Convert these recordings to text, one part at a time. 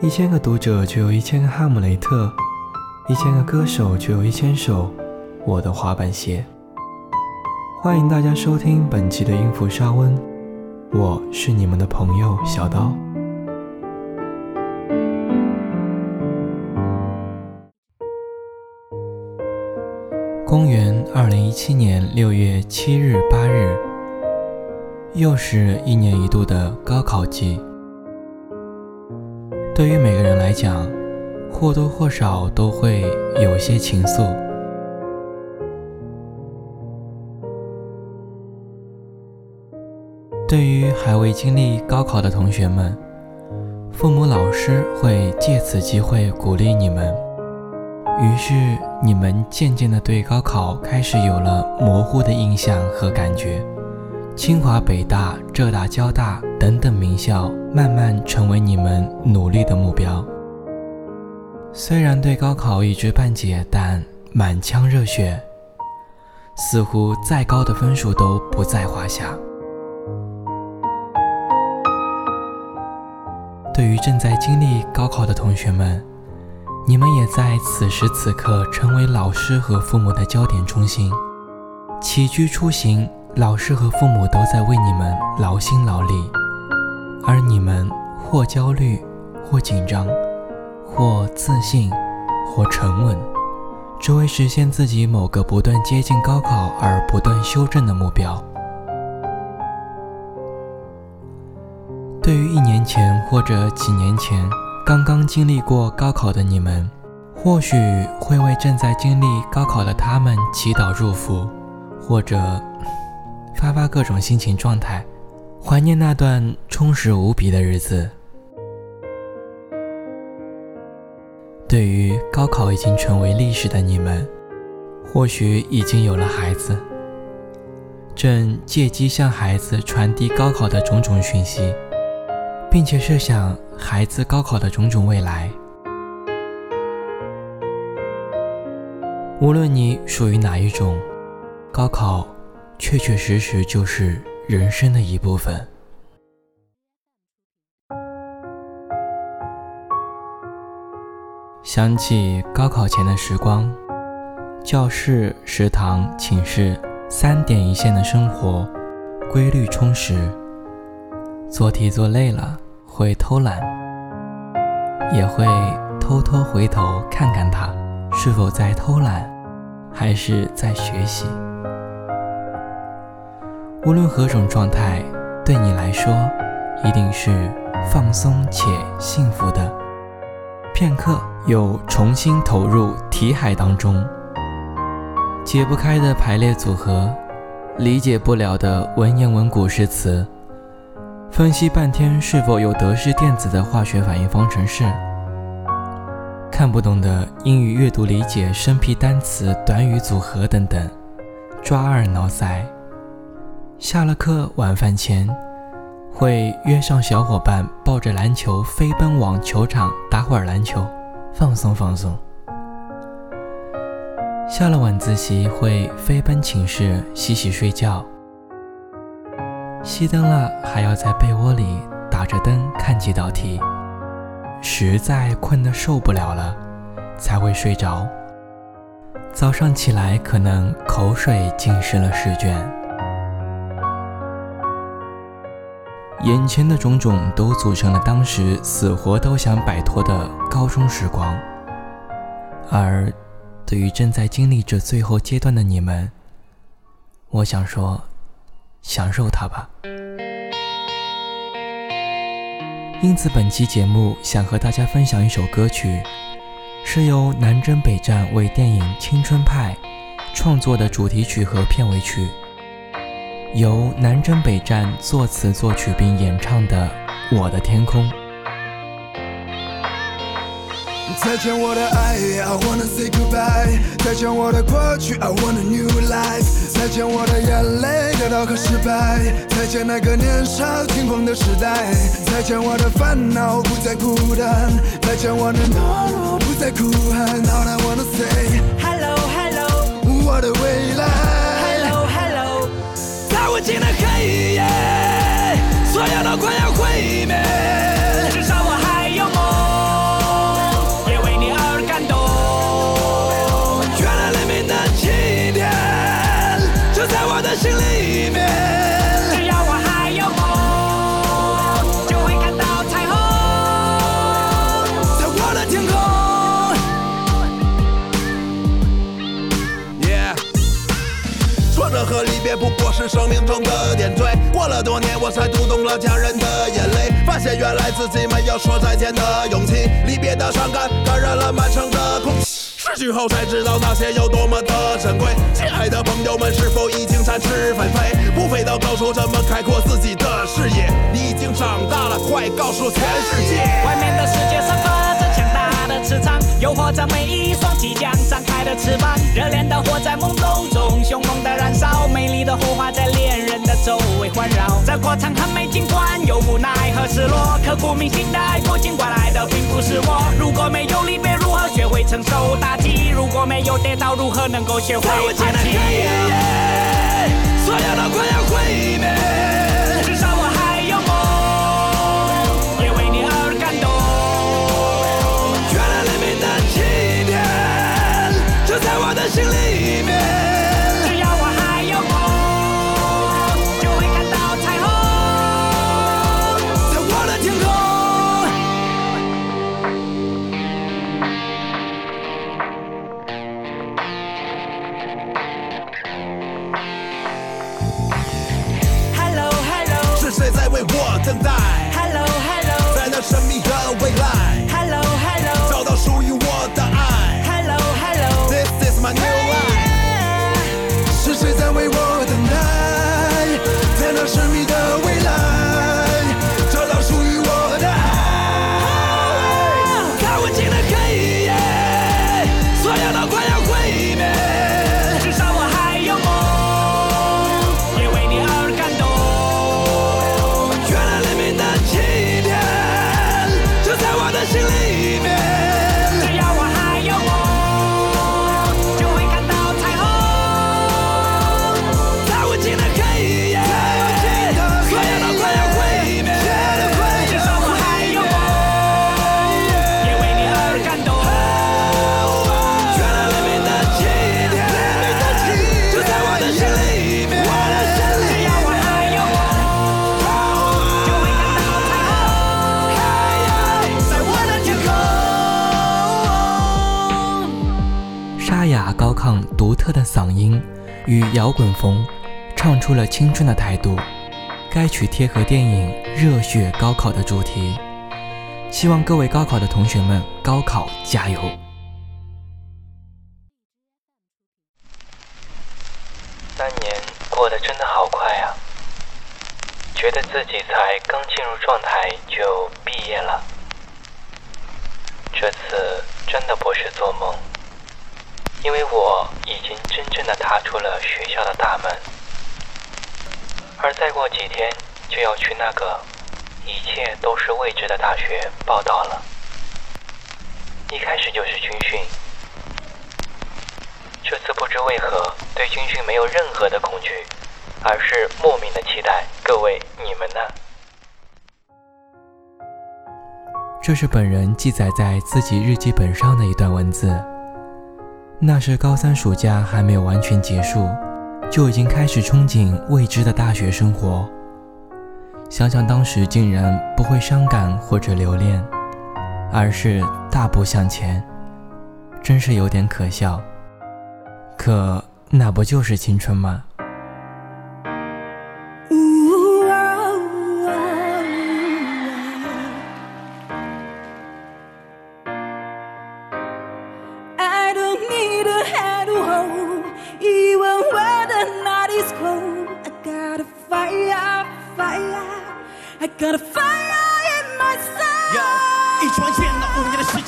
一千个读者就有一千个哈姆雷特，一千个歌手就有一千首我的滑板鞋。欢迎大家收听本期的音符沙温，我是你们的朋友小刀。公元二零一七年六月七日、八日，又是一年一度的高考季。对于每个人来讲，或多或少都会有些情愫。对于还未经历高考的同学们，父母、老师会借此机会鼓励你们，于是你们渐渐的对高考开始有了模糊的印象和感觉。清华、北大、浙大、交大等等名校慢慢成为你们努力的目标。虽然对高考一知半解，但满腔热血，似乎再高的分数都不在话下。对于正在经历高考的同学们，你们也在此时此刻成为老师和父母的焦点中心，起居出行。老师和父母都在为你们劳心劳力，而你们或焦虑，或紧张，或自信，或沉稳，只为实现自己某个不断接近高考而不断修正的目标。对于一年前或者几年前刚刚经历过高考的你们，或许会为正在经历高考的他们祈祷祝福，或者。发发各种心情状态，怀念那段充实无比的日子。对于高考已经成为历史的你们，或许已经有了孩子，正借机向孩子传递高考的种种讯息，并且设想孩子高考的种种未来。无论你属于哪一种，高考。确确实实就是人生的一部分。想起高考前的时光，教室、食堂、寝室三点一线的生活，规律充实。做题做累了会偷懒，也会偷偷回头看看他是否在偷懒，还是在学习。无论何种状态，对你来说，一定是放松且幸福的。片刻又重新投入题海当中，解不开的排列组合，理解不了的文言文古诗词，分析半天是否有得失电子的化学反应方程式，看不懂的英语阅读理解生僻单词短语组合等等，抓耳挠腮。下了课，晚饭前会约上小伙伴，抱着篮球飞奔往球场打会儿篮球，放松放松。下了晚自习会飞奔寝室洗洗睡觉。熄灯了，还要在被窝里打着灯看几道题。实在困得受不了了，才会睡着。早上起来，可能口水浸湿了试卷。眼前的种种都组成了当时死活都想摆脱的高中时光，而对于正在经历着最后阶段的你们，我想说，享受它吧。因此，本期节目想和大家分享一首歌曲，是由南征北战为电影《青春派》创作的主题曲和片尾曲。由南征北战作词作曲并演唱的《我的天空》。再见我的爱，I wanna say goodbye。再见我的过去，I want a new life。再见我的眼泪，得到和失败。再见那个年少轻狂的时代。再见我的烦恼，不再孤单。再见我的懦弱，不再哭喊。All I wanna say 无尽的黑夜，所有都快要毁灭。是生命中的点缀。过了多年，我才读懂了家人的眼泪，发现原来自己没有说再见的勇气。离别的伤感感染了满城的空气。失去后才知道那些有多么的珍贵。亲爱的朋友们，是否已经展翅纷飞，不飞到高处，怎么开阔自己的视野？你已经长大了，快告诉全世界！外面的世界散发着强大的磁场，诱惑着每一双即将张开的翅膀。热恋的火在懵懂中凶猛的燃烧，美丽的火花在恋人的周围环绕。这过程很美，尽管有无奈和失落，刻骨铭心的爱过，尽管来的并不是我。如果没有离别，如何学会承受打击？如果没有跌倒，如何能够学会爬起？所有都快要毁灭。至少我还有梦，也为你而感动。原来黎明的起点就在我的心里与摇滚风，唱出了青春的态度。该曲贴合电影《热血高考》的主题，希望各位高考的同学们高考加油！三年过得真的好快啊，觉得自己才刚进入状态就毕业了。这次真的不是做梦。因为我已经真正的踏出了学校的大门，而再过几天就要去那个一切都是未知的大学报道了。一开始就是军训，这次不知为何对军训没有任何的恐惧，而是莫名的期待。各位，你们呢？这是本人记载在自己日记本上的一段文字。那是高三暑假还没有完全结束，就已经开始憧憬未知的大学生活。想想当时竟然不会伤感或者留恋，而是大步向前，真是有点可笑。可那不就是青春吗？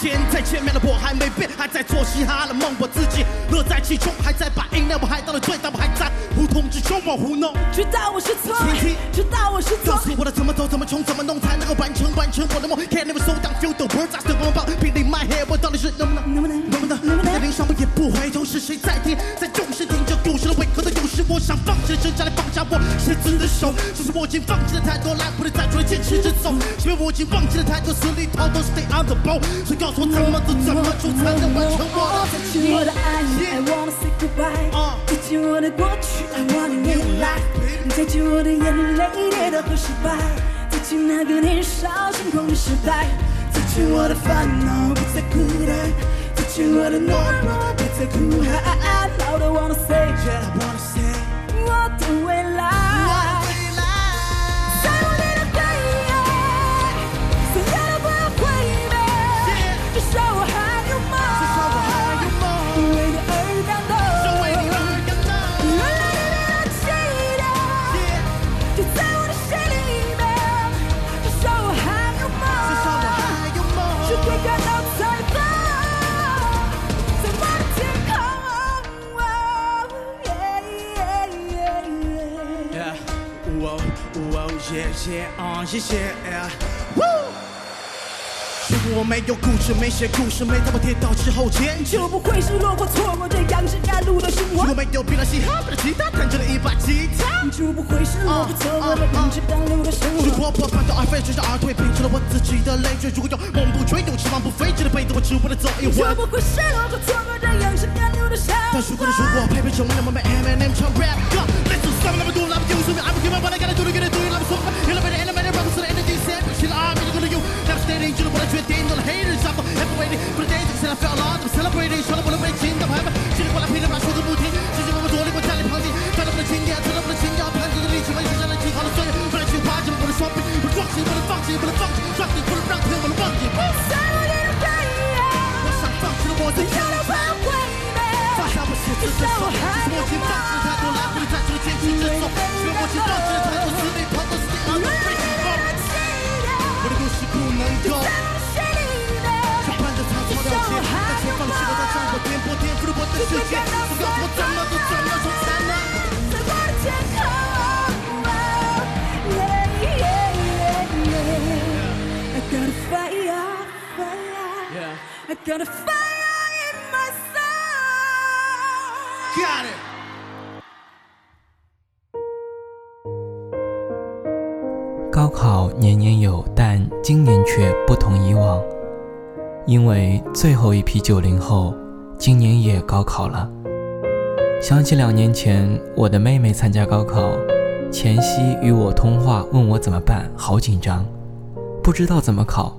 间，再见面的我还没变，还在做嘻哈的梦，我自己乐在其中，还在把音量我还到了最大，我还在胡同之中我胡弄。知道我是错前提，知道我是错。告。诉我的怎么走，怎么冲，怎么弄才能够完成完成我的梦。Can't never slow down, feel the words I still wanna pop. Beat in my head，我到底是能不能？能不能能不能？能不能？在临上我也不回头，是谁在听？在重视听着故事的胃口的有时我想放弃了挣扎来放下我写字的手，只是我已经放弃了太多，来不及再追，坚持着走。是因为我已经忘记了太多，死里逃脱，stay on the boat。所以告诉我怎么走，怎么做才能完成我的再见我的爱，I wanna say goodbye。再见我的过去，I wanna new life。再见我的眼泪，跌倒和失败。再见那个年少轻狂的时代。再见我的烦恼，不再孤单。再见我的懦弱，不再哭喊。All I wanna say，Yeah, I wanna say. 我的未来。谢谢啊，谢谢。如果我没有故事，没写故事，没在我跌倒之后捡。就不会是落魄错过这样是赶路的生活如果。没有比了嘻哈，比了吉他，弹着了一把吉他。就不会是落魄错过了人之赶路的生是活。活泼半途而废，随着而退，拼出了我自己的累赘。如果有梦不追，有翅膀不飞，只能背着我只为了走一就。不会是落魄错过这样是赶路的生但如果的如果配备成为了我们 Eminem 唱 rap God Let's do something I'm doing I'm doing something I'm but I gotta do a little bit of got a fire in my soul. Got it。高考年年有，但今年却不同以往，因为最后一批九零后今年也高考了。想起两年前我的妹妹参加高考，前夕与我通话，问我怎么办，好紧张，不知道怎么考。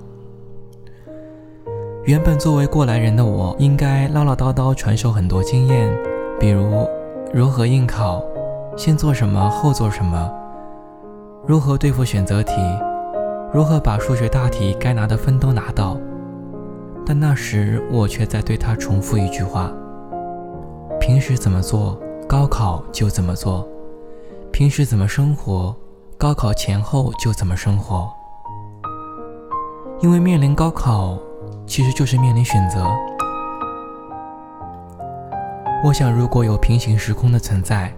原本作为过来人的我，应该唠唠叨叨传授很多经验，比如如何应考，先做什么，后做什么。如何对付选择题，如何把数学大题该拿的分都拿到。但那时我却在对他重复一句话：平时怎么做，高考就怎么做；平时怎么生活，高考前后就怎么生活。因为面临高考，其实就是面临选择。我想，如果有平行时空的存在，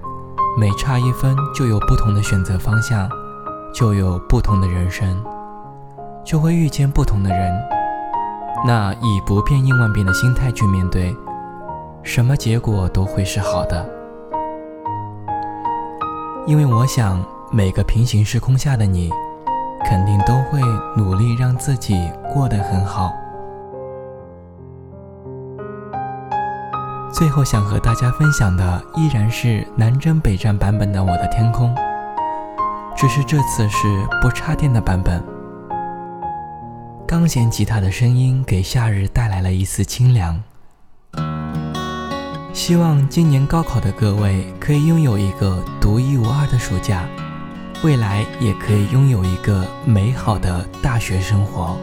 每差一分就有不同的选择方向。就有不同的人生，就会遇见不同的人。那以不变应万变的心态去面对，什么结果都会是好的。因为我想，每个平行时空下的你，肯定都会努力让自己过得很好。最后想和大家分享的，依然是南征北战版本的《我的天空》。只是这次是不插电的版本。钢弦吉他的声音给夏日带来了一丝清凉。希望今年高考的各位可以拥有一个独一无二的暑假，未来也可以拥有一个美好的大学生活。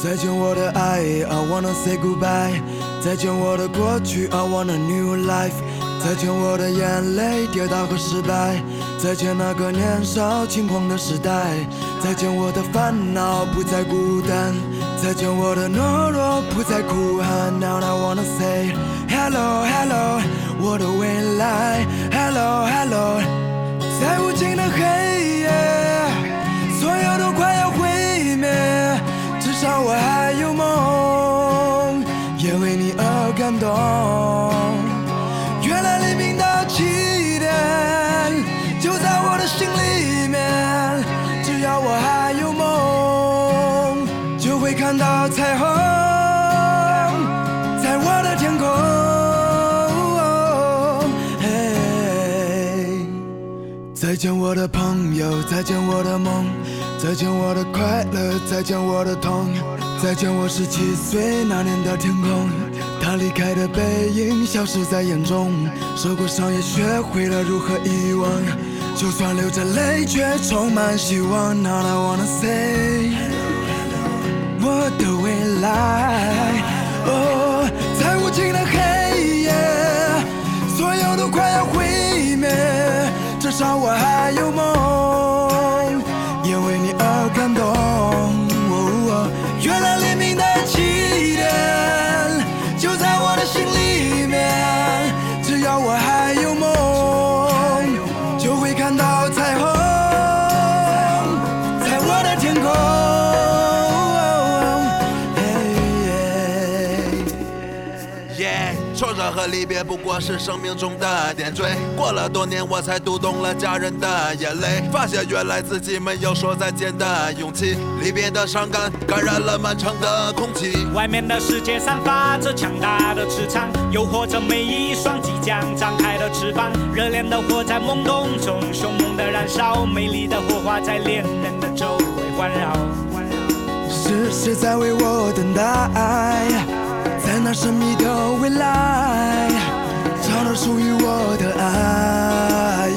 再见我的爱，I wanna say goodbye。再见我的过去，I want a new life。再见我的眼泪，跌倒和失败。再见那个年少轻狂的时代。再见我的烦恼，不再孤单。再见我的懦弱，不再哭喊。Now I wanna say hello hello，我的未来。Hello hello，在无尽的黑我还有梦，也为你而感动。原来黎明的起点就在我的心里面，只要我还有梦，就会看到彩虹，在我的天空。嘿再见我的朋友，再见我的梦，再见我的快乐，再见我的痛，再见我十七岁那年的天空，他离开的背影消失在眼中，受过伤也学会了如何遗忘。就算流着泪，却充满希望。Now I wanna say，我的未来，哦，在无尽的黑夜，所有都快要毁灭，至少我还有梦，和离别不过是生命中的点缀。过了多年，我才读懂了家人的眼泪，发现原来自己没有说再见的勇气。离别的伤感感染了漫长的空气。外面的世界散发着强大的磁场，诱惑着每一双即将张开的翅膀。热烈的火在懵懂中凶猛的燃烧，美丽的火花在恋人的周围环绕。环绕是谁在为我等待？在那神秘的未来，属于我的爱。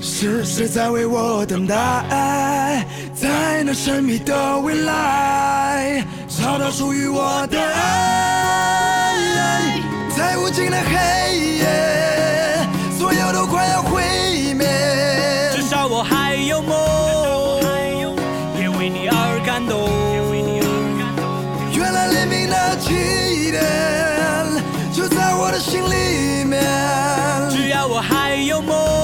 是谁在为我等待？在那神秘的未来，找到属于我的爱。在无尽的黑夜，所有都快要毁灭。至少我还有梦，我还有梦，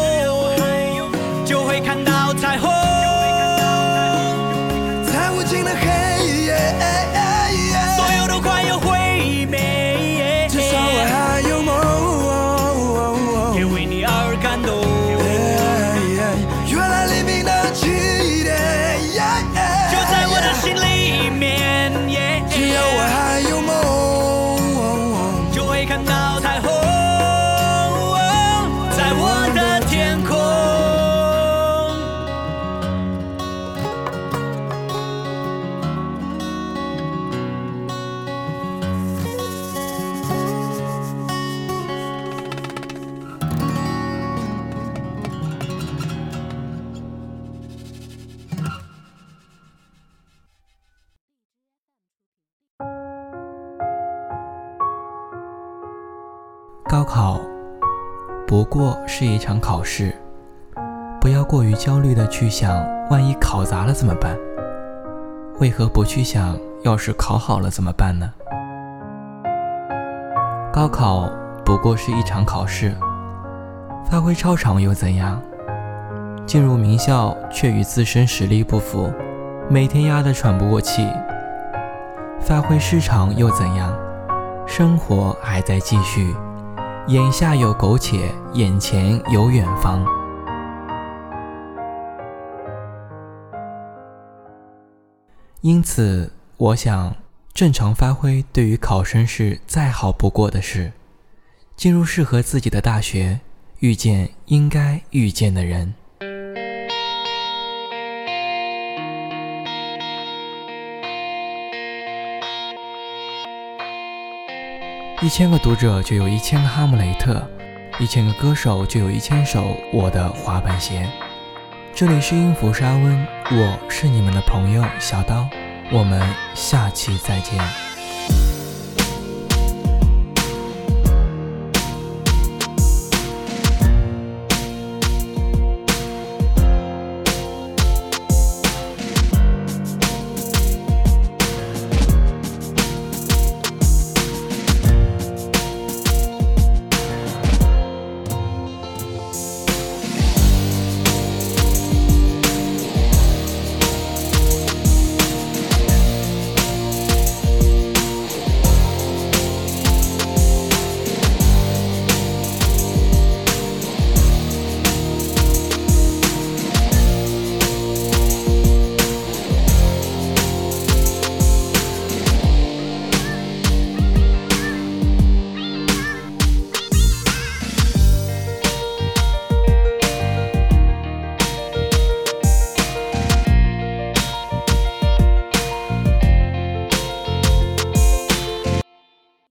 考不过是一场考试，不要过于焦虑的去想，万一考砸了怎么办？为何不去想，要是考好了怎么办呢？高考不过是一场考试，发挥超常又怎样？进入名校却与自身实力不符，每天压得喘不过气。发挥失常又怎样？生活还在继续。眼下有苟且，眼前有远方。因此，我想，正常发挥对于考生是再好不过的事。进入适合自己的大学，遇见应该遇见的人。一千个读者就有一千个哈姆雷特，一千个歌手就有一千首我的滑板鞋。这里是音符沙温，我是你们的朋友小刀，我们下期再见。